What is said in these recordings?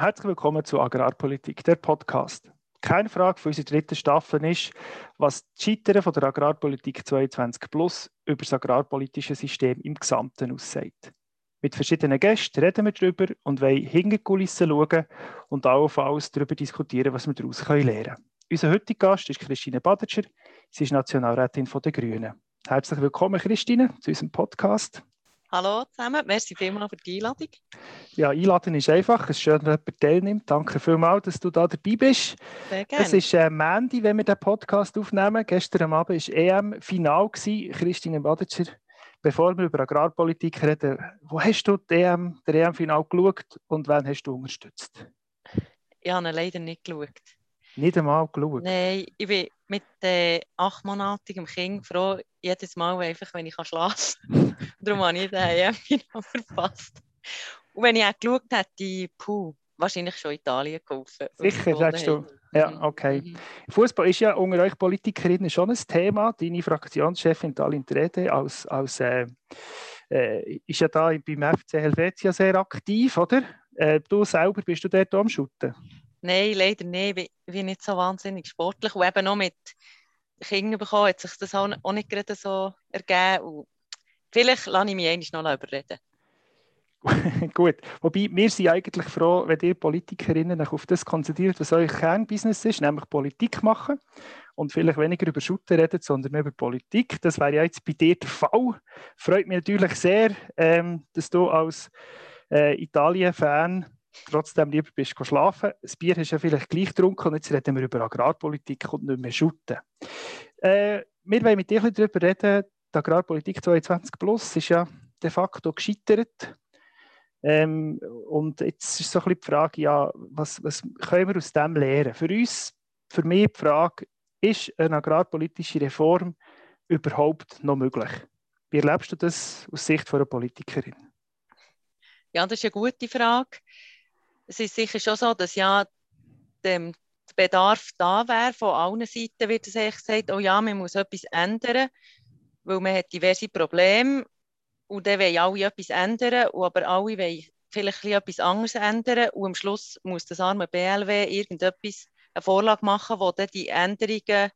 Herzlich willkommen zu Agrarpolitik, der Podcast. Keine Frage für unsere dritte Staffel ist, was die Scheitern von der Agrarpolitik 22 Plus über das agrarpolitische System im Gesamten aussagt. Mit verschiedenen Gästen reden wir darüber und wollen hinter die Kulissen schauen und allenfalls darüber diskutieren, was wir daraus lernen können. Unser heutiger Gast ist Christine Badetscher. Sie ist Nationalrätin der Grünen. Herzlich willkommen, Christine, zu unserem Podcast. Hallo zusammen, merci vielmals für die Einladung. Ja, einladen ist einfach. Es ist schön, dass jemand teilnimmt. Danke vielmals, dass du da dabei bist. Sehr gerne. Es ist äh, Mandy, wenn wir den Podcast aufnehmen. Gestern Abend war EM-Final. Christine Badetscher, bevor wir über Agrarpolitik reden, wo hast du die EM, der EM-Final geschaut und wen hast du unterstützt? Ich habe leider nicht geschaut. Nicht einmal geschaut? Nein, ich bin mit äh, achtmonatigem Kind froh, jedes Mal einfach, wenn ich schlafen kann. Darum habe ich den EM-Final verpasst. Und wenn ich auch geschaut hätte, puh, wahrscheinlich schon Italien gekauft. Sicher, sagst du. Ja, okay. Mhm. Fußball ist ja unter euch Politikerinnen schon ein Thema. Deine Fraktionschefin Talin Trede als, als äh, äh, ist ja da beim FC Helvetia sehr aktiv, oder? Äh, du selber bist du dort am Schutten? Nein, leider nicht. Ich bin nicht so wahnsinnig sportlich. Und eben noch mit Kindern bekommen, hat sich das auch nicht gerade so ergeben. Und vielleicht lasse ich mich noch überreden. Gut, wobei wir sind eigentlich froh, wenn ihr Politikerinnen auf das konzentriert, was euer Kernbusiness ist, nämlich Politik machen und vielleicht weniger über Schutten reden, sondern über Politik. Das wäre ja jetzt bei dir der Fall. Freut mich natürlich sehr, ähm, dass du als äh, Italien-Fan trotzdem lieber bist schlafen. Das Bier hast du ja vielleicht gleich getrunken und jetzt reden wir über Agrarpolitik und nicht mehr Schutten. Äh, wir wollen mit dir darüber reden, die Agrarpolitik 22 Plus ist ja de facto gescheitert. Ähm, und jetzt ist so ein bisschen die Frage, ja, was, was können wir aus dem lernen? Für uns, für mich die Frage, ist eine agrarpolitische Reform überhaupt noch möglich? Wie erlebst du das aus Sicht einer Politikerin? Ja, das ist eine gute Frage es ist sicher schon so, dass ja der Bedarf da wäre, von allen Seiten wird es gesagt, oh ja, man muss etwas ändern, weil man hat diverse Probleme. Und dann wollen alle etwas ändern, aber alle wollen vielleicht etwas anderes ändern. Und am Schluss muss das arme BLW irgendetwas, eine Vorlage machen, wo dann die Änderungen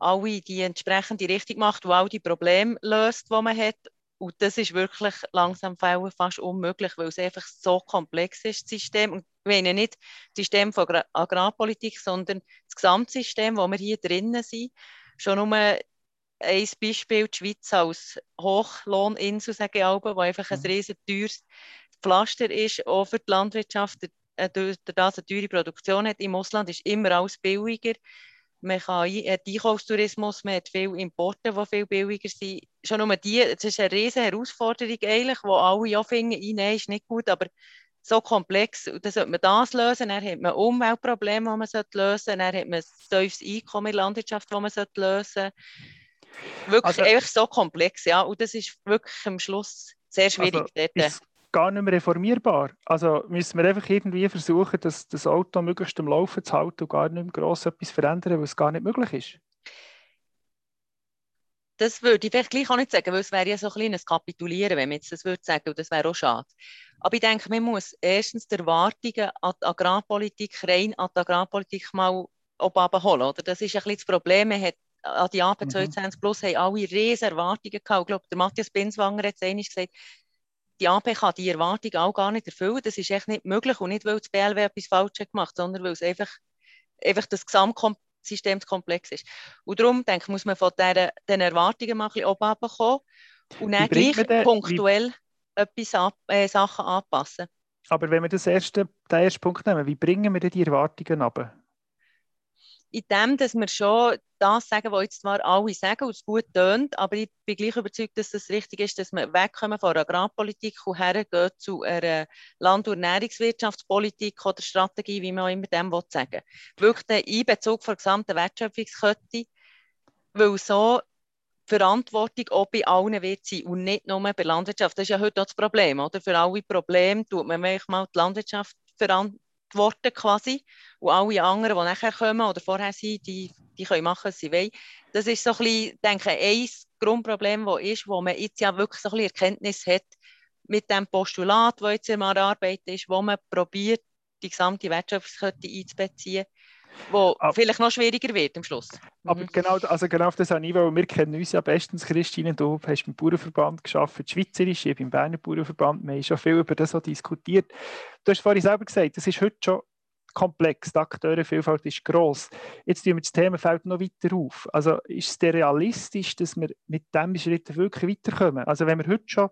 alle die entsprechende Richtung macht, wo all die Probleme löst, die man hat und das ist wirklich langsam fast unmöglich, weil es einfach so komplex ist, das System. Und ich meine nicht das System von Agrarpolitik, sondern das Gesamtsystem, wo wir hier drinnen sind. Schon nur ein Beispiel, die Schweiz als Hochlohninsel, sage ich auch, wo einfach ein mhm. riesen teures Pflaster ist, auch für die Landwirtschaft, durch das eine teure Produktion hat. Im Ausland ist immer alles billiger man kann äh, Einkaufstourismus, man hat viele Importe, die viel billiger sind. Schon nur die, das ist eine riesige Herausforderung eigentlich, wo alle auch finden, nein, ist nicht gut, aber so komplex, dann sollte man das lösen, dann hat man Umweltprobleme, die man lösen sollte, dann hat man ein tiefes Einkommen in der Landwirtschaft, das man lösen sollte. Wirklich also, einfach so komplex, ja, und das ist wirklich am Schluss sehr schwierig. Also, dort gar nicht mehr reformierbar. Also müssen wir einfach irgendwie versuchen, das, das Auto möglichst am Laufen zu halten und gar nicht mehr gross etwas verändern, weil es gar nicht möglich ist? Das würde ich vielleicht gleich auch nicht sagen, weil es wäre ja so ein kleines Kapitulieren, wenn man jetzt das würde sagen, und das wäre auch schade. Aber ich denke, man muss erstens die Erwartungen an die Agrarpolitik, rein an die Agrarpolitik mal abholen. Oder? Das ist ein bisschen das Problem. Man hat an die AP 22 mhm. Plus haben alle riesige Erwartungen gehabt. Ich glaube, der Matthias Binswanger hat es einmal gesagt, die AP kann die Erwartung auch gar nicht erfüllen. Das ist echt nicht möglich und nicht, weil das BLW etwas falsch hat gemacht, sondern weil es einfach, einfach das Gesamtsystem zu komplex ist. Und darum denke ich, muss man von diesen Erwartungen mal ein bisschen oben kommen und dann gleich den, punktuell wie, etwas ab, äh, Sachen anpassen. Aber wenn wir das erste, den ersten Punkt nehmen, wie bringen wir denn die Erwartungen ab? In dem, dass wir schon das sagen, was jetzt zwar alle sagen und es gut tönt, aber ich bin gleich überzeugt, dass es das richtig ist, dass wir wegkommen von der Agrarpolitik und hergehen zu einer Land- und Ernährungswirtschaftspolitik oder Strategie, wie man immer dem sagen will. Wirklich den Einbezug von der gesamten Wertschöpfungskette, weil so Verantwortung auch bei allen wird sein und nicht nur bei Landwirtschaft. Das ist ja heute auch das Problem, oder? Für alle Probleme tut man manchmal die Landwirtschaft verantwortlich Worte quasi. Und alle anderen, die nachher kommen oder vorher sind, die, die können machen, was sie wollen. Das ist so ein bisschen, denke ich, ein Grundproblem, das ist, wo man jetzt ja wirklich so ein bisschen Erkenntnis hat mit dem Postulat, das jetzt in der Arbeit ist, wo man probiert, die gesamte Wertschöpfungskette einzubeziehen, wo aber, vielleicht noch schwieriger wird am Schluss. Aber mhm. genau, also genau auf das weil wir kennen uns ja bestens, Christine, du hast beim Bauernverband geschafft, Schweizerisch, ich beim Berner Bauernverband, wir haben schon viel über das diskutiert. Du hast vorhin selber gesagt, das ist heute schon komplex, die Akteurenvielfalt ist gross. Jetzt tun wir das Themenfeld noch weiter auf. Also ist es realistisch, dass wir mit diesem Schritt wirklich weiterkommen? Also wenn wir heute schon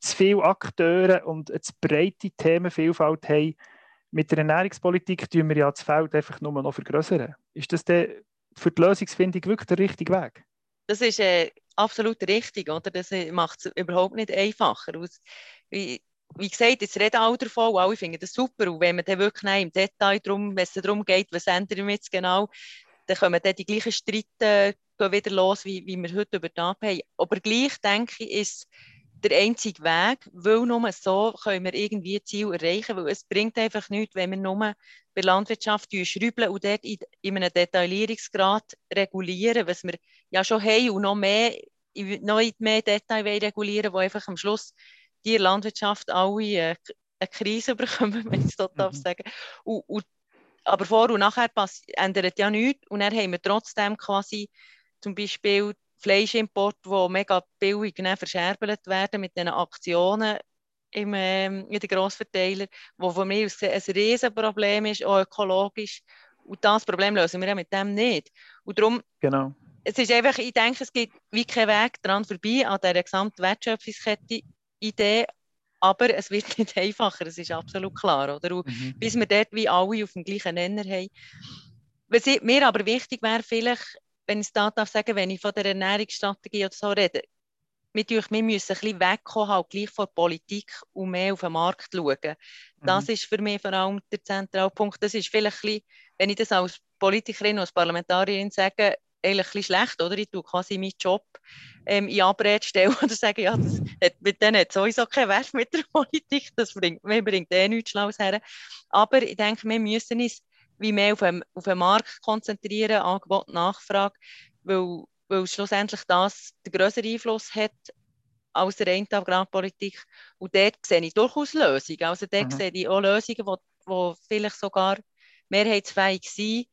zu viele Akteure und eine zu breite Themenvielfalt haben, mit der Ernährungspolitik tun wir ja das Feld einfach nur noch vergrößern. Ist das der für die Lösungsfindung wirklich der richtige Weg? Das ist äh, absolut richtig, oder? Das äh, macht es überhaupt nicht einfacher. Wie, wie gesagt, jetzt reden alle davon, alle finden das super. Und wenn man dann wirklich im Detail darum, wenn es darum geht, was ändern wir jetzt genau, dann kommen dann die gleichen Streite wieder los, wie, wie wir heute über die haben. Aber gleich denke ich, ist der einzige Weg, weil nur so können wir irgendwie Ziel erreichen, weil es bringt einfach nichts, wenn wir nur bei Landwirtschaft schrauben und dort in, in einem Detaillierungsgrad regulieren, was wir ja schon haben und noch mehr, noch mehr Detail regulieren, wo einfach am Schluss die Landwirtschaft alle äh, eine Krise bekommen, wenn ich es so darf mhm. sagen. Und, und, aber vor und nachher ändert ja nichts und dann haben wir trotzdem quasi zum Beispiel Fleischimport, die mega billig verscherbelt werden mit diesen Aktionen im, ähm, in den Grossverteilern, wo für mich ein Riesenproblem ist, auch ökologisch. Und das Problem lösen wir ja mit dem nicht. Und darum, genau. es ist einfach, ich denke, es gibt wie kein Weg dran vorbei an dieser gesamten Wertschöpfungskette-Idee, aber es wird nicht einfacher, das ist absolut klar. Oder? mhm. Bis wir dort wie alle auf dem gleichen Nenner haben. Was mir aber wichtig wäre, vielleicht wenn ich es da darf sagen, wenn ich von der Ernährungsstrategie oder so rede, wir, wir müssen ein bisschen wegkommen, halt gleich von der Politik und mehr auf den Markt schauen. Das mhm. ist für mich vor allem der zentrale Punkt. Das ist vielleicht ein bisschen, wenn ich das als Politikerin, als Parlamentarierin sage, eigentlich ein bisschen schlecht, oder? Ich tue quasi meinen Job ähm, in Abrede stellen oder sage, ja, das hat, mit denen hat sowieso keinen Wert mit der Politik, das bringt, mir bringt eh nichts Schlaues her. Aber ich denke, wir müssen uns wie mehr auf den, auf den Markt konzentrieren, Angebot, Nachfrage, weil, weil schlussendlich das den größeren Einfluss hat als der reine Agrarpolitik. Und dort sehe ich durchaus Lösungen. Also dort mhm. sehe ich auch Lösungen, die vielleicht sogar mehrheitsfähig sind.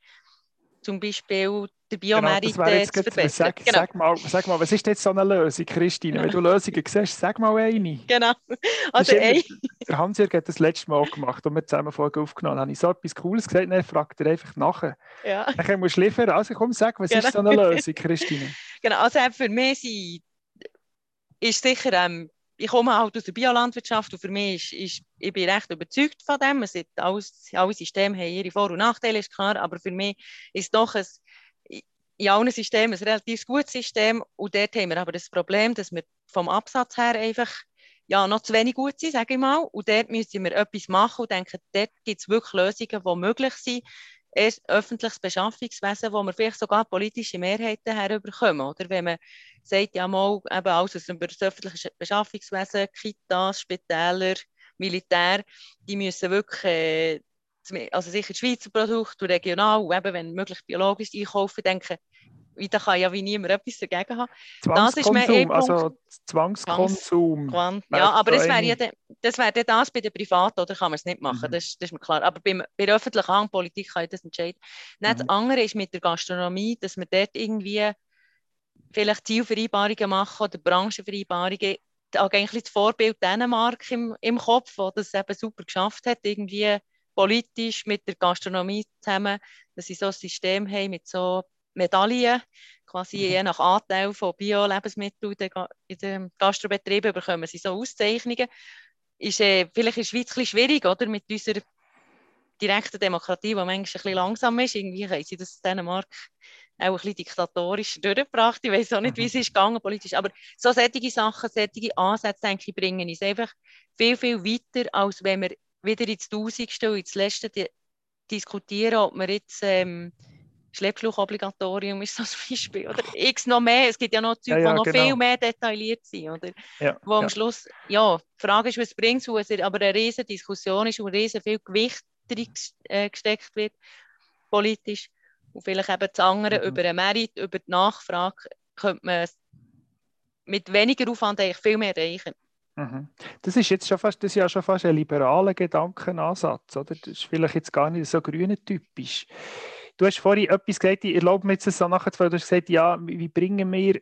Zum Beispiel der Biomerit genau, äh, zu verbessern. Sag, genau. sag, mal, sag mal, was ist jetzt so eine Lösung, Christine? Wenn du Lösungen siehst, sag mal eine. Genau. Also immer, der Hans-Jörg hat das letzte Mal gemacht und wir zusammen Folge aufgenommen. Dann habe ich so etwas Cooles gesagt, dann fragt er einfach nachher. Ja. Dann musst du liefern. Also komm, sag, was genau. ist so eine Lösung, Christine? Genau, also für mich ist sicher... Ähm, ich komme halt aus der Biolandwirtschaft und für mich ist, ist ich bin recht überzeugt von dem. Es sind alles, alle Systeme haben ihre Vor- und Nachteile, ist klar, aber für mich ist doch ein in allen Systemen ein relativ gutes System. Und dort haben wir aber das Problem, dass wir vom Absatz her einfach ja, noch zu wenig gut sind, sage ich mal. Und dort müssen wir etwas machen und denken, dort gibt es wirklich Lösungen, die möglich sind. Ein öffentliches Beschaffungswesen, wo wir vielleicht sogar politische Mehrheiten herüberkommen. Oder wenn man sagt, ja mal, eben alles über das öffentliche Beschaffungswesen, Kitas, Spitäler, Militär, die müssen wirklich äh, also sicher Schweizer Produkte und regional, und eben, wenn möglich biologisch einkaufen, denke da kann ja wie niemand etwas dagegen haben. Zwangskonsum, also Zwangskonsum. Zwangs ja, aber das wäre ja das, wär das bei den Privaten, oder kann man es nicht machen, mhm. das, das, ist mir klar. Aber bei, bei der öffentlichen Handpolitik kann ich das entscheiden. Mhm. Das andere ist mit der Gastronomie, dass wir dort irgendwie vielleicht Zielvereinbarungen machen oder Branchenvereinbarungen. Da eigentlich das Vorbild Dänemark im, im Kopf, wo das eben super geschafft hat, irgendwie politisch mit der Gastronomie zusammen, dass sie so ein System haben mit so Medaillen, quasi mhm. je nach Anteil von Bio-Lebensmitteln in den Gastrobetrieben bekommen sie so Auszeichnungen. Ist äh, vielleicht in der Schweiz ein schwierig, oder? Mit unserer direkten Demokratie, die manchmal ein bisschen langsam ist. Irgendwie haben sie das in Dänemark auch ein bisschen diktatorisch durchgebracht. Ich weiß auch nicht, wie es mhm. ist gegangen politisch. Aber so solche Sachen, solche Ansätze, denke ich, bringen uns einfach viel, viel weiter, als wenn wir wieder ins Tausendste und ins Letzte di diskutieren, ob wir jetzt ähm, Schleppschluchobligatorium ist das Beispiel. Oder X noch mehr. Es gibt ja noch Zeug, ja, ja, die noch genau. viel mehr detailliert sind. Oder? Ja, wo am Schluss, ja, die Frage ist, was bringt es, wo es aber eine riesige Diskussion ist und riesig viel Gewicht drin äh, gesteckt wird, politisch. Und vielleicht eben das andere, mhm. über den Merit, über die Nachfrage, könnte man mit weniger Aufwand eigentlich viel mehr erreichen. Mhm. Das ist jetzt schon fast, das ist ja schon fast ein liberaler Gedankenansatz, oder? Das ist vielleicht jetzt gar nicht so grüne typisch. Du hast vorhin etwas gesagt, ich erlaube mir jetzt das nachher, du hast gesagt, ja, wie bringen wir,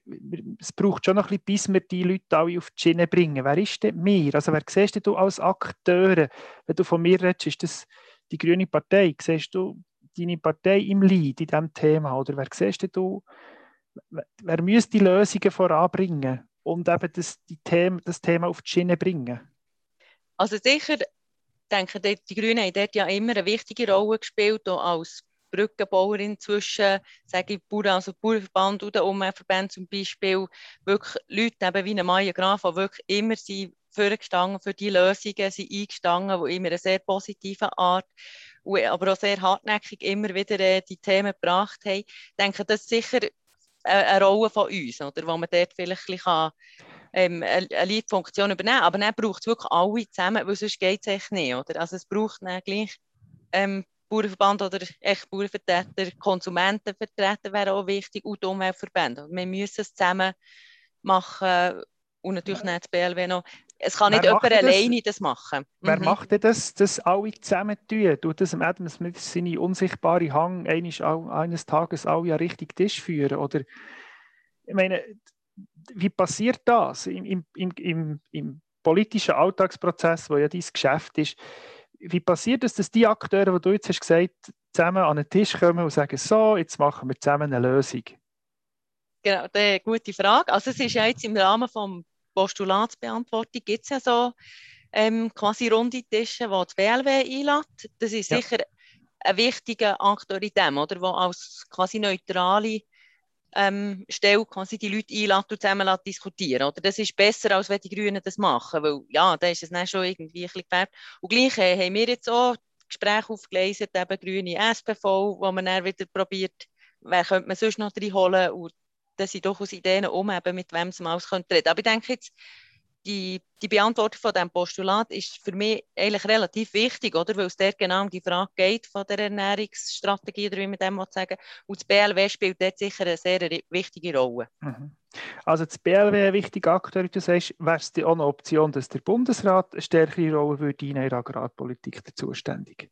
es braucht schon noch ein bisschen, bis wir die Leute alle auf die Schiene bringen. Wer ist denn mir? Also wer siehst du als Akteur? Wenn du von mir redest, ist das die grüne Partei. Siehst du deine Partei im Lead in diesem Thema? Oder wer siehst du, wer müsste die Lösungen voranbringen und eben das, die Thema, das Thema auf die Schiene bringen? Also sicher denke, die Grünen haben dort ja immer eine wichtige Rolle gespielt, als Brückenbauerin zwischen, sage ich, Bauern, also Bauernverband Umweltverbänden zum Beispiel, wirklich Leute eben wie eine Maya Graf, die wirklich immer sind vorgestanden für die Lösungen, sind eingestanden, die immer eine sehr positive Art, aber auch sehr hartnäckig immer wieder äh, die Themen gebracht haben. Ich denke, das ist sicher eine Rolle von uns, oder, wo man dort vielleicht ein bisschen ähm, eine Leitfunktion übernehmen kann. Aber dann braucht es wirklich alle zusammen, weil sonst geht es echt nicht. Oder? Also es braucht dann gleich ähm, Bauernverband oder echt Bauernvertreter, Konsumentenvertreter wären auch wichtig und die Umweltverbände. Wir müssen es zusammen machen und natürlich nicht das BLW noch. Es kann nicht jemand alleine das machen. Wer mhm. macht denn das, das alle zusammen tun? Tut das Adam Smith seine unsichtbare Hang eines, eines Tages alle an richtig Tisch führen? Oder, ich meine, wie passiert das im, im, im, im politischen Alltagsprozess, wo ja dein Geschäft ist? Wie passiert es, dass die Akteure, die du jetzt hast gesagt zusammen an den Tisch kommen und sagen, so, jetzt machen wir zusammen eine Lösung? Genau, eine gute Frage. Also es ist ja jetzt im Rahmen des Postulatsbeantwortung gibt es ja so ähm, quasi runde Tische, die das BLW einlädt. Das ist ja. sicher ein wichtiger Akteur in dem, oder, wo als quasi neutrale ähm, Stelle quasi die Leute einladen und zusammen diskutieren. Oder? Das ist besser, als wenn die Grünen das machen, weil ja, da ist es dann schon irgendwie ein bisschen gefärbt. Und gleich äh, haben wir jetzt auch Gespräche aufgelesen, eben grüne SPV, wo man dann wieder probiert, wer könnte man sonst noch reinholen und das sind durchaus Ideen um, eben mit wem man alles reden könnte. Aber ich denke jetzt, die, die Beantwortung von diesem Postulat ist für mich eigentlich relativ wichtig, oder? weil es dort genau um die Frage geht von der Ernährungsstrategie, oder wie man dem sagen Und das BLW spielt dort sicher eine sehr wichtige Rolle. Mhm. Also das BLW, wichtig aktuell, du sagst, wäre es auch eine Option, dass der Bundesrat eine stärkere Rolle würde in der Agrarpolitik zuständig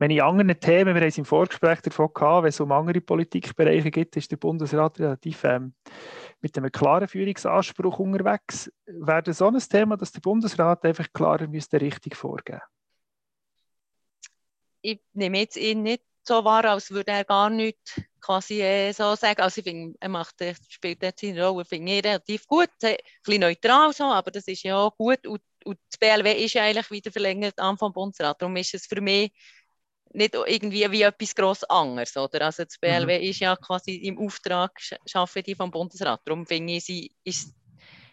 wenn in anderen Themen, wir haben es im Vorgespräch davon gehabt, wenn es um andere Politikbereiche geht, ist der Bundesrat relativ ähm, mit einem klaren Führungsanspruch unterwegs. Wäre das so ein Thema, dass der Bundesrat einfach klarer müsste richtig vorgehen? Ich nehme jetzt ihn nicht so wahr, als würde er gar nichts quasi äh, so sagen. Also ich finde, er macht, spielt jetzt seine Rolle, finde ich relativ gut, ein bisschen neutral so, aber das ist ja auch gut. Und, und das BLW ist ja eigentlich wieder verlängert an vom Bundesrat. Darum ist es für mich nicht irgendwie wie etwas gross anderes. Oder? Also das BLW mhm. ist ja quasi im Auftrag schaffen die vom Bundesrat. Darum finde ich, sie, ist,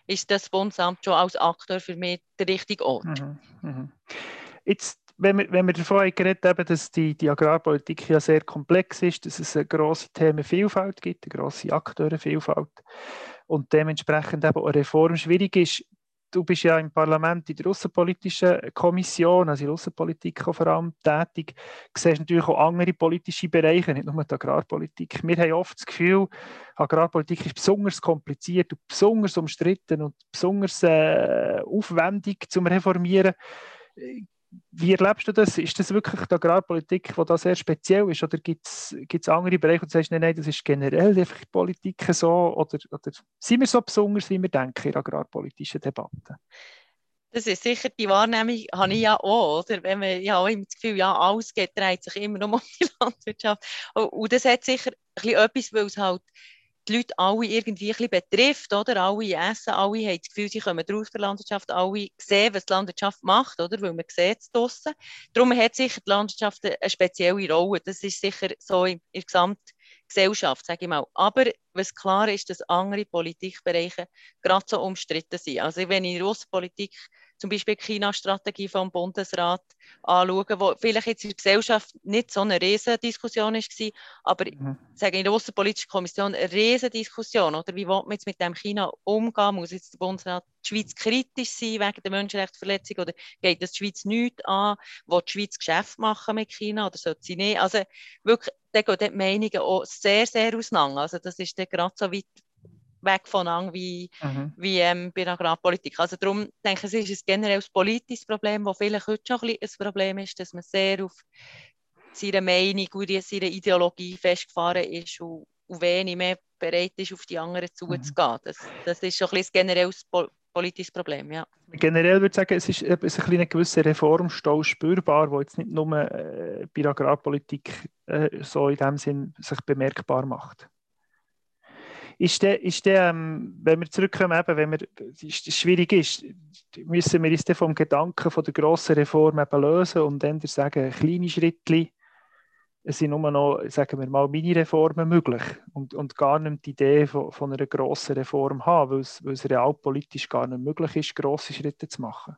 ist das Bundesamt schon als Akteur für mich der richtige Ort. Mhm. Mhm. Jetzt, wenn wir, wenn wir davon geredet haben, dass die, die Agrarpolitik ja sehr komplex ist, dass es eine grosse Themenvielfalt gibt, eine grosse Akteurenvielfalt und dementsprechend eben eine Reform schwierig ist, du bist ja im Parlament in der Außenpolitischen Kommission, also in der Außenpolitik vor allem tätig, du siehst natürlich auch andere politische Bereiche, nicht nur die Agrarpolitik. Wir haben oft das Gefühl, Agrarpolitik ist besonders kompliziert und besonders umstritten und besonders äh, aufwendig zum Reformieren. Wie erlebst du das? Ist das wirklich die Agrarpolitik, die da sehr speziell ist? Oder gibt es andere Bereiche, wo du sagst, nein, nein, das ist generell einfach Politik so? Oder, oder sind wir so besonders, wie wir denken in agrarpolitischen Debatte? Das ist sicher die Wahrnehmung, habe ich ja auch. Oder? Wenn man ja auch immer das Gefühl ja, alles geht, dreht sich immer um die Landwirtschaft. Und das hat sicher etwas, weil es halt die Leute alle irgendwie ein bisschen betrifft, oder? Alle essen, alle haben das Gefühl, sie kommen raus der Landwirtschaft, alle sehen, was die Landwirtschaft macht, oder? Weil man sieht es draussen. Darum hat sicher die Landwirtschaft eine spezielle Rolle. Das ist sicher so in der Gesamtgesellschaft, sage ich mal. Aber was klar ist, dass andere Politikbereiche gerade so umstritten sind. Also wenn ich in der Außenpolitik zum Beispiel die China-Strategie vom Bundesrat anschauen, wo vielleicht jetzt in der Gesellschaft nicht so eine Riesendiskussion war, aber mhm. in der Außenpolitischen Kommission eine Riesendiskussion, oder wie will man jetzt mit dem China umgehen? Muss jetzt der Bundesrat die Schweiz kritisch sein wegen der Menschenrechtsverletzung oder geht das die Schweiz nicht an? Will die Schweiz Geschäft machen mit China oder sollte sie nicht? Also wirklich, da gehen die Meinungen auch sehr, sehr auseinander. Also das ist dann gerade so weit weg voneinander wie, mhm. wie ähm, bei der Agrarpolitik. Also darum denke ich, es ist ein generelles politisches Problem, das vielleicht heute schon ein, ein Problem ist, dass man sehr auf seine Meinung und seine Ideologie festgefahren ist und, und wenig mehr bereit ist, auf die anderen zuzugehen. Mhm. Das, das ist schon ein, ein generelles politisches Problem, ja. Generell würde ich sagen, es ist, ein, ein gewisser Reformstau spürbar, der jetzt nicht nur äh, bei der Agrarpolitik äh, so in dem Sinn sich bemerkbar macht. Ist der, ist der ähm, wenn wir zurückkommen, eben, wenn es schwierig ist, müssen wir uns vom Gedanken von der grossen Reform eben lösen und dann sagen, kleine Schritte, sind nur noch, sagen wir mal, Mini-Reformen möglich und, und gar nicht die Idee von, von einer grossen Reform haben, weil es, weil es realpolitisch gar nicht möglich ist, grosse Schritte zu machen.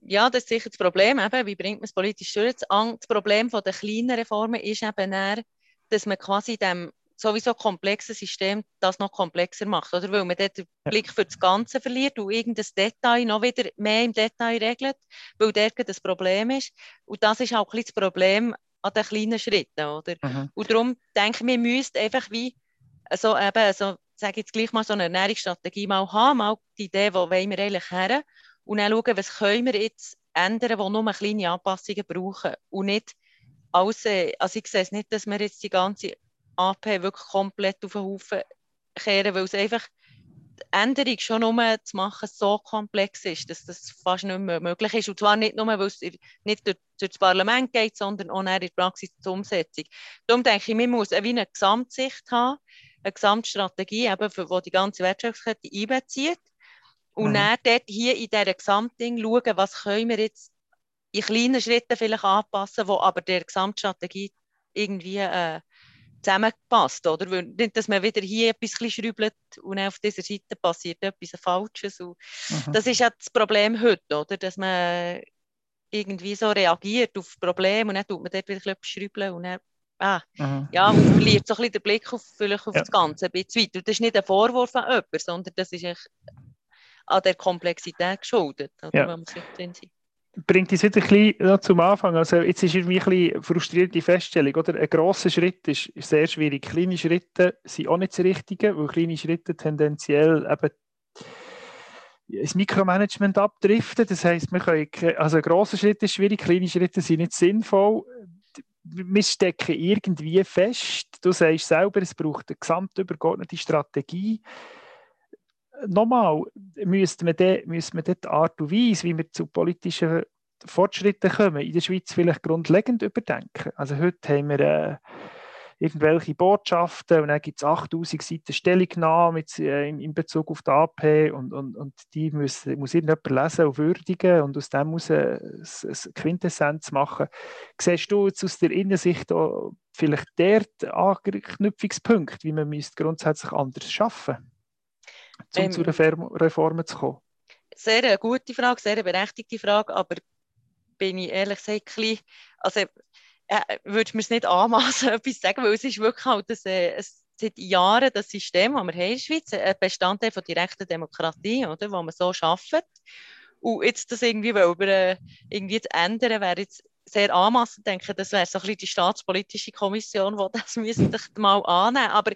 Ja, das ist sicher das Problem. Eben, wie bringt man es politisch durch? Das Problem der kleinen Reformen ist eben eher, dass man quasi dem sowieso komplexen System das noch komplexer macht, oder? Weil man dort den Blick für das Ganze verliert und irgendein Detail noch wieder mehr im Detail regelt, weil dort das Problem ist. Und das ist auch ein das Problem an den kleinen Schritten, oder? Mhm. Und darum denke ich, wir müssten einfach wie, also eben, also, sage jetzt gleich mal so eine Ernährungsstrategie mal haben, mal die Idee, wo wollen wir eigentlich her und dann schauen, was können wir jetzt ändern, wo nur kleine Anpassungen brauchen und nicht alles, also ich sehe es nicht, dass wir jetzt die ganze AP wirklich komplett auf den Haufen kehren, weil es einfach die Änderung schon nur zu machen so komplex ist, dass das fast nicht mehr möglich ist. Und zwar nicht nur, weil es nicht durch, durch das Parlament geht, sondern auch in der Praxis zur Umsetzung. Darum denke ich, man muss eine Gesamtsicht haben, eine Gesamtstrategie, eben, die die ganze Wirtschaftskette einbezieht. Und mhm. dann dort hier in dieser Gesamtding schauen, was können wir jetzt in kleinen Schritten vielleicht anpassen, wo aber der Gesamtstrategie irgendwie äh, zusammengepasst, oder? Weil nicht, dass man wieder hier etwas schrübelt und auf dieser Seite passiert etwas Falsches. Und mhm. Das ist ja das Problem heute, oder? Dass man irgendwie so reagiert auf Probleme und dann tut man dort wieder etwas schrübeln und dann Ah, mhm. ja, und verliert so ein bisschen den Blick auf, vielleicht auf ja. das Ganze ein bisschen weit. Und das ist nicht ein Vorwurf an jemanden, sondern das ist an der Komplexität geschuldet, oder, ja. wenn man sich drin sieht bringt uns wieder ein bisschen zum Anfang. Also jetzt ist irgendwie ein bisschen frustrierende Feststellung. Oder? Ein grosser Schritt ist, sehr schwierig. Kleine Schritte sind auch nicht das Richtige, weil kleine Schritte tendenziell eben das Mikromanagement abdriften. Das heisst, wir können, also ein grosser Schritt ist schwierig, kleine Schritte sind nicht sinnvoll. Wir stecken irgendwie fest. Du sagst selber, es braucht eine gesamtübergeordnete Strategie nochmal, müsste man, de, müsste man die Art und Weise, wie wir zu politischen Fortschritten kommen, in der Schweiz vielleicht grundlegend überdenken. Also heute haben wir äh, irgendwelche Botschaften und dann gibt es 8000 Seiten Stellungnahme äh, in, in, Bezug auf die AP und, und, und die muss, muss irgendjemand lesen und würdigen und aus dem muss eine, eine Quintessenz machen. Siehst du jetzt aus der Innensicht vielleicht dort Anknüpfungspunkt, wie man grundsätzlich anders schaffen müsste? Um ähm, zu Reformen zu kommen? Sehr eine gute Frage, sehr eine berechtigte Frage, aber bin ich ehrlich gesagt, ein also äh, würde mir es nicht anmaßen, etwas sagen, weil es ist wirklich halt das, äh, seit Jahren das System, das wir haben in der Schweiz, ein Bestandteil von direkter Demokratie, oder, wo man so arbeitet. Und jetzt das irgendwie, über, äh, irgendwie zu ändern, wäre jetzt sehr anmaßend denke, das wäre so ein bisschen die staatspolitische Kommission, die das müsste mal annehmen. Aber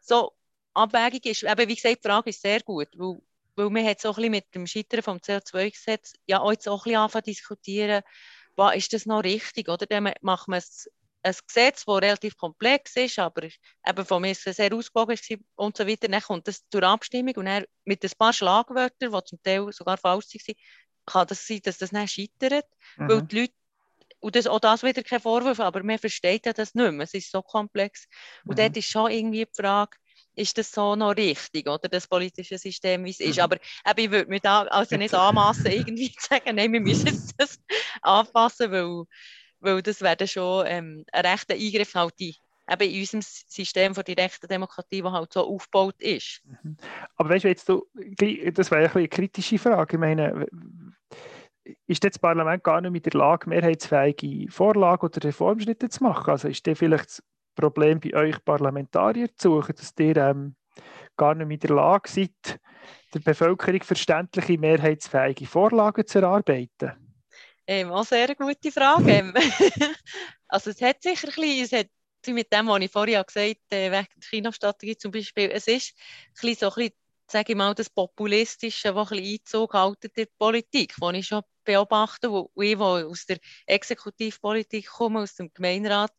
so Abwägung ist, eben, wie gesagt, die Frage ist sehr gut, weil, weil man hat so ein bisschen mit dem Scheitern vom CO2-Gesetz ja auch jetzt auch ein bisschen anfangen diskutieren, was ist das noch richtig, oder? Dann macht man ein Gesetz, das relativ komplex ist, aber eben von mir sehr ausgewogen ist und so weiter. Dann kommt das zur Abstimmung und dann mit ein paar Schlagwörtern, die zum Teil sogar falsch sind, kann das sein, dass das dann scheitert, mhm. weil die Leute und das, auch das wieder kein Vorwurf, aber man versteht ja das nicht mehr. Es ist so komplex. Und mhm. dort ist schon irgendwie die Frage, ist das so noch richtig, oder das politische System, wie es ist. Mhm. Aber eben, ich würde mir da also nicht anmassen, irgendwie zu sagen, nein, wir müssen das anpassen, weil, weil das wäre schon ähm, ein rechter Eingriff halt in, eben in unserem System von direkter Demokratie, das halt so aufgebaut ist. Mhm. Aber weißt du, jetzt du, das wäre eine kritische Frage. Ich meine, ist das Parlament gar nicht in der Lage, mehrheitsfähige Vorlagen oder Reformschritte zu machen? Also ist der vielleicht Problem bei euch Parlamentarier zu suchen, dass ihr ähm, gar nicht in der Lage seid, der Bevölkerung verständliche, mehrheitsfähige Vorlagen zu erarbeiten? Ähm, auch sehr gute Frage. Ähm, also es hat sicher ein bisschen, es hat mit dem, was ich vorhin gesagt habe, äh, wegen der China-Strategie zum Beispiel. Es ist ein bisschen so ein bisschen, sage ich mal, das Populistische, das ein bisschen Einzug hält in die Politik, das ich schon beobachte, wo ich, wo aus der Exekutivpolitik komme, aus dem Gemeinderat,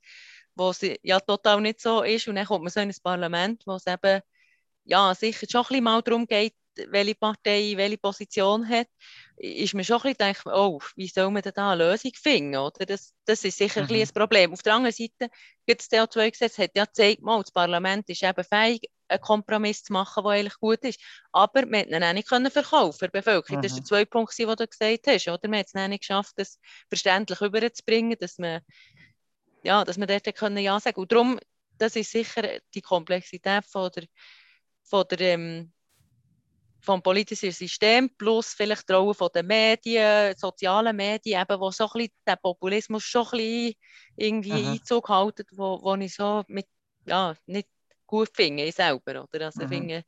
wo es ja total nicht so ist. Und dann kommt man so in ein Parlament, wo es eben ja, sicher schon ein bisschen mal darum geht, welche Partei welche Position hat, ist mir schon ein bisschen gedacht, oh, wie soll man denn da eine Lösung finden? Oder? Das, das ist sicher mhm. ein, ein Problem. Auf der anderen Seite, das CO2-Gesetz hat ja gezeigt, mal, das Parlament ist eben fähig, einen Kompromiss zu machen, der eigentlich gut ist. Aber man konnte ihn auch nicht verkaufen der Bevölkerung. Mhm. Das ist der zweite Punkt, den du gesagt hast. Oder? Man hat es nicht geschafft, das verständlich überzubringen, dass man, ja, dass man dort können Ja sagen Und darum, das ist sicher die Komplexität von der, von der ähm, vom politischen System plus vielleicht die Rolle von den Medien, sozialen Medien, eben, wo so ein bisschen der Populismus schon ein bisschen irgendwie mhm. Einzug halten, wo, wo ich so mit, ja, nicht gut finde, ich selber. Oder? Also, mhm. finde,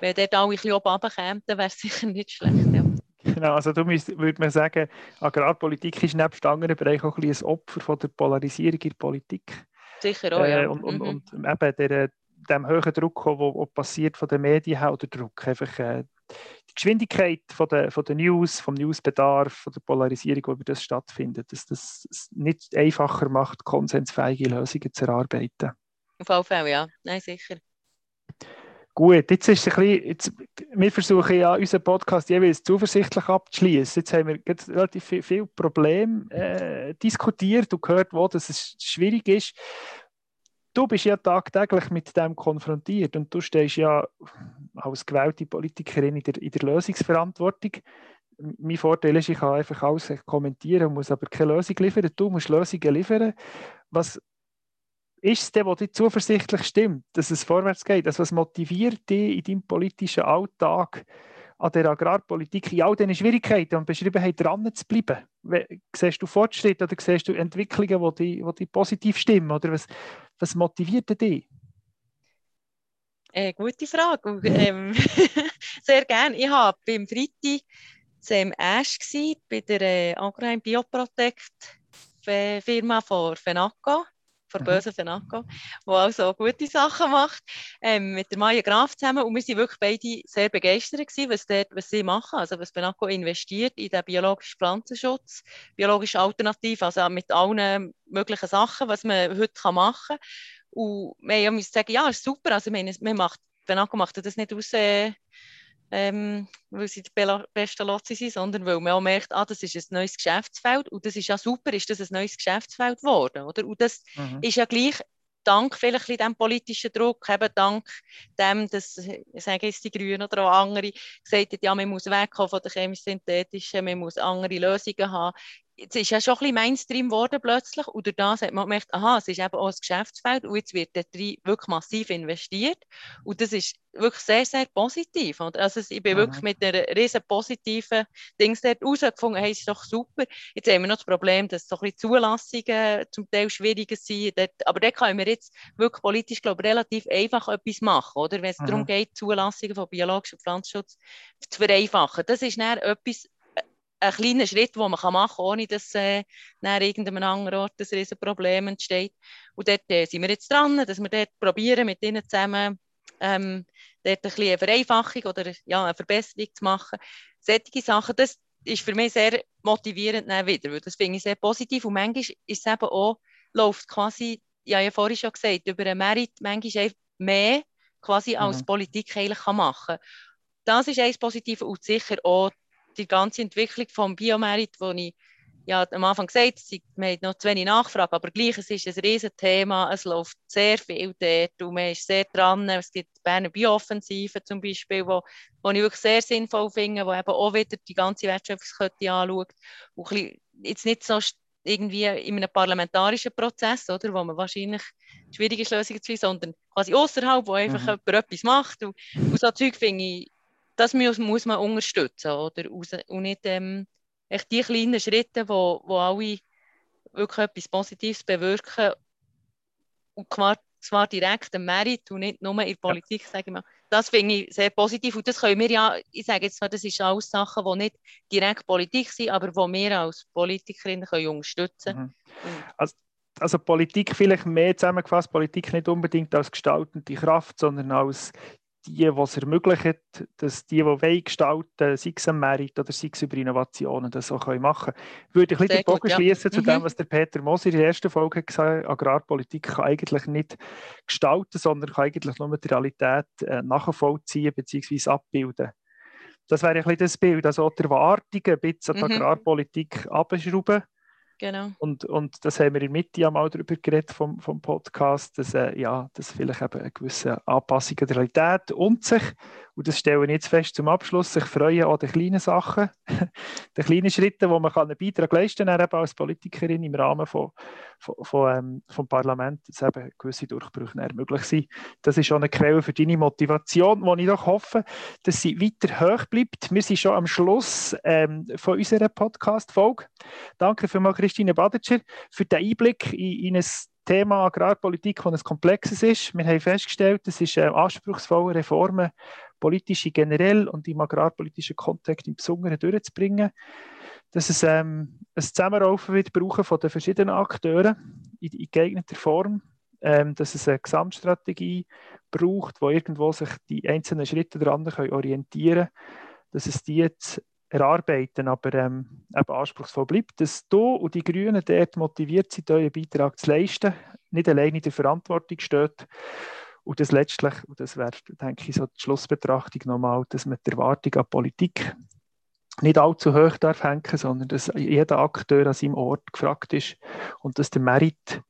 wenn dort alle ein bisschen oben runterkämen, wäre es sicher nicht schlecht. Ja. Genau, also du würdest man sagen, Agrarpolitik ist nebst anderen Bereichen auch ein, ein Opfer von der Polarisierung in der Politik. Sicher auch, ja. Äh, und, und, mhm. und eben der, dem hohen Druck, der passiert von den Medien her, oder Druck, einfach äh, die Geschwindigkeit von der, von der News, vom Newsbedarf, von der Polarisierung, die über das stattfindet, dass das nicht einfacher macht, konsensfähige Lösungen zu erarbeiten. Auf jeden Fall, ja. Nein, sicher. Gut, jetzt ist es ein bisschen, jetzt, wir versuchen ja unseren Podcast jeweils zuversichtlich abzuschließen. Jetzt haben wir relativ viele viel Probleme äh, diskutiert und gehört, wo das schwierig ist du bist ja tagtäglich mit dem konfrontiert und du stehst ja als gewählte Politikerin in der, in der Lösungsverantwortung. Mein Vorteil ist, ich kann einfach alles kommentieren, muss aber keine Lösung liefern. Du musst Lösungen liefern. Was ist es denn, was dir zuversichtlich stimmt, dass es vorwärts geht? Also was motiviert dich in deinem politischen Alltag, an der Agrarpolitik in all diesen Schwierigkeiten und Beschriebenheit dran zu bleiben? Siehst du Fortschritte oder siehst du Entwicklungen, die dich, die dich positiv stimmen? Oder was, was motiviert dich? Äh, gute Frage. Ähm, sehr gerne. Ich war beim Freitag im Ash bei der äh, Agroheim Bioprotect Firma von Fenaco von bösen Fenaco, die also gute Sachen macht, ähm, mit der Maya Graf zusammen. Und wir waren wirklich beide sehr begeistert gewesen, was, dort, was sie machen, also was Fenaco investiert in den biologischen Pflanzenschutz, biologische Alternative, also mit allen möglichen Sachen, was man heute machen kann. Und wir mussten sagen, ja, ist super, also wir macht, Fenaco macht das nicht aus... Äh, ähm, weil sie die besten Lotse sind, sondern weil man auch merkt, ah, das ist ein neues Geschäftsfeld und das ist ja super, ist das ein neues Geschäftsfeld geworden, oder? Und das mhm. ist ja gleich dank vielleicht dem politischen Druck, eben dank dem, dass, ich sage jetzt die Grünen oder auch andere, gesagt haben, ja, man muss wegkommen von den chemisch-synthetischen, man muss andere Lösungen haben jetzt ist ja schon ein bisschen Mainstream geworden plötzlich und durch das hat man gemerkt, aha, es ist eben auch ein Geschäftsfeld und jetzt wird dort wirklich massiv investiert und das ist wirklich sehr, sehr positiv. Oder? Also ich bin mhm. wirklich mit einer riesen positiven Dings dort rausgefunden, hey, ist doch super. Jetzt haben wir noch das Problem, dass so ein bisschen Zulassungen zum Teil schwieriger sind, dort, aber da können wir jetzt wirklich politisch, glaube ich, relativ einfach etwas machen, oder? wenn es mhm. darum geht, Zulassungen von biologischem Pflanzenschutz zu vereinfachen. Das ist dann etwas, ein kleiner Schritt, den man machen kann, ohne dass äh, nach irgendeinem anderen Ort ein riesen Problem entsteht. Und dort äh, sind wir jetzt dran, dass wir dort probieren, mit ihnen zusammen ähm, dort ein eine Vereinfachung oder ja, eine Verbesserung zu machen. Solche Sachen, das ist für mich sehr motivierend wieder, weil das finde ich sehr positiv und manchmal ist es eben auch, läuft quasi, ich habe ja vorhin schon gesagt, über einen Merit manchmal mehr quasi als mhm. Politik eigentlich kann machen kann. Das ist eines Positive und sicher auch die ganze Entwicklung vom Biomerit, wo ich ja, am Anfang gesagt habe, wir haben noch zu wenig Nachfrage, aber gleich, es ist ein riesiges Thema, es läuft sehr viel dort und man ist sehr dran. Es gibt die Berner Biooffensive zum Beispiel, wo, wo ich wirklich sehr sinnvoll finde, wo eben auch wieder die ganze Wertschöpfungskette anschaut und jetzt nicht so irgendwie in einem parlamentarischen Prozess, oder, wo man wahrscheinlich schwierige Lösungen zu finden, sondern quasi außerhalb, wo einfach mhm. jemand etwas macht und, und so Zeug finde ich das muss, muss man unterstützen oder? und nicht ähm, echt die kleinen Schritte, wo, wo alle wirklich etwas Positives bewirken und zwar, zwar direkt im Merit und nicht nur in der Politik, ja. sage ich mal. Das finde ich sehr positiv und das können wir ja, ich sage jetzt zwar, das ist alles Sachen, die nicht direkt Politik sind, aber die wir als Politikerinnen können unterstützen können. Mhm. Also also Politik vielleicht mehr zusammengefasst, Politik nicht unbedingt als gestaltende Kraft, sondern als die, die es ermöglichen, dass die, die wollen gestalten, sei es am Merit oder sei es über Innovationen, das auch machen können. Ich würde ein bisschen den Bogen schließen ja. zu mhm. dem, was der Peter Moser in der ersten Folge gesagt hat. Agrarpolitik kann eigentlich nicht gestalten, sondern kann eigentlich nur die Realität äh, nachvollziehen bzw. abbilden. Das wäre ein bisschen das Bild, also die Erwartungen ein bisschen an die mhm. Agrarpolitik abschrauben Genau. Und, und das haben wir in der Mitte ja mal darüber geredet vom, vom Podcast, dass, äh, ja, dass vielleicht eben eine gewisse Anpassung an der Realität und sich, und das stellen wir jetzt fest zum Abschluss, sich freuen an den kleinen Sachen, den kleinen Schritten, wo man einen Beitrag leisten kann, eben als Politikerin im Rahmen von, von, von ähm, vom Parlament, dass eben gewisse Durchbrüche möglich sind. Das ist schon eine Quelle für deine Motivation, wo ich doch hoffe, dass sie weiter hoch bleibt. Wir sind schon am Schluss ähm, von unserer Podcast-Folge. Danke vielmals, Christine Badetscher, für den Einblick in, in ein Thema Agrarpolitik, das ein komplexes ist. Wir haben festgestellt, es ist äh, anspruchsvolle Reformen, politische generell und im agrarpolitischen Kontext im Besonderen durchzubringen. Dass es ähm, ein Zusammenlaufen wird brauchen von den verschiedenen Akteuren in, in geeigneter Form, ähm, dass es eine Gesamtstrategie braucht, wo irgendwo sich die einzelnen Schritte daran können orientieren dass es die jetzt erarbeiten, aber ähm, eben anspruchsvoll bleibt, dass du und die Grünen dort motiviert sind, euren Beitrag zu leisten, nicht allein in der Verantwortung steht und das letztlich, und das wäre, denke ich, so die Schlussbetrachtung nochmal, dass man die Erwartung an Politik nicht allzu hoch darf hängen, sondern dass jeder Akteur an seinem Ort gefragt ist und dass der Merit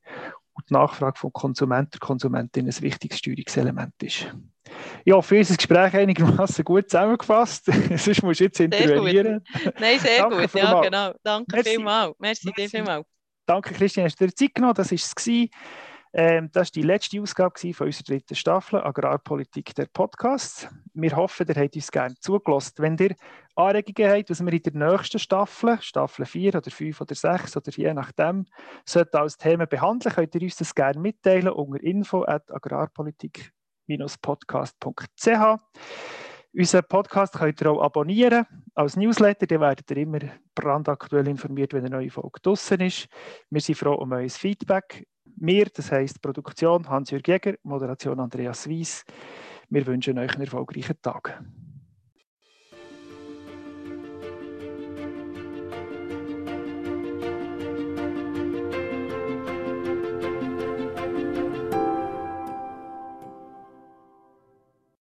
und die Nachfrage vom Konsument, der Konsumentin ein wichtiges Steuerungselement ist. Ja, für unser Gespräch einigermaßen gut zusammengefasst. Sonst musst du jetzt intervenieren. Nein, sehr Danke gut. Ja, genau. Danke Merci. vielmals. Merci, Merci dir vielmals. Danke, Christian, hast du dir Zeit genommen. Das war es. Ähm, das war die letzte Ausgabe von unserer dritten Staffel Agrarpolitik der Podcast. Wir hoffen, ihr habt uns gerne zugelassen. Wenn ihr Anregungen habt, was wir in der nächsten Staffel, Staffel 4 oder 5 oder 6 oder je nachdem, sollten als Themen behandeln, könnt ihr uns das gerne mitteilen unter info agrarpolitik-podcast.ch. Unseren Podcast könnt ihr auch abonnieren als Newsletter. Dann werdet ihr immer brandaktuell informiert, wenn eine neue Folge draußen ist. Wir sind froh um euer Feedback. Wir, das heisst Produktion Hans-Jürg Jäger, Moderation Andreas Weiss. Wir wünschen euch einen erfolgreichen Tag.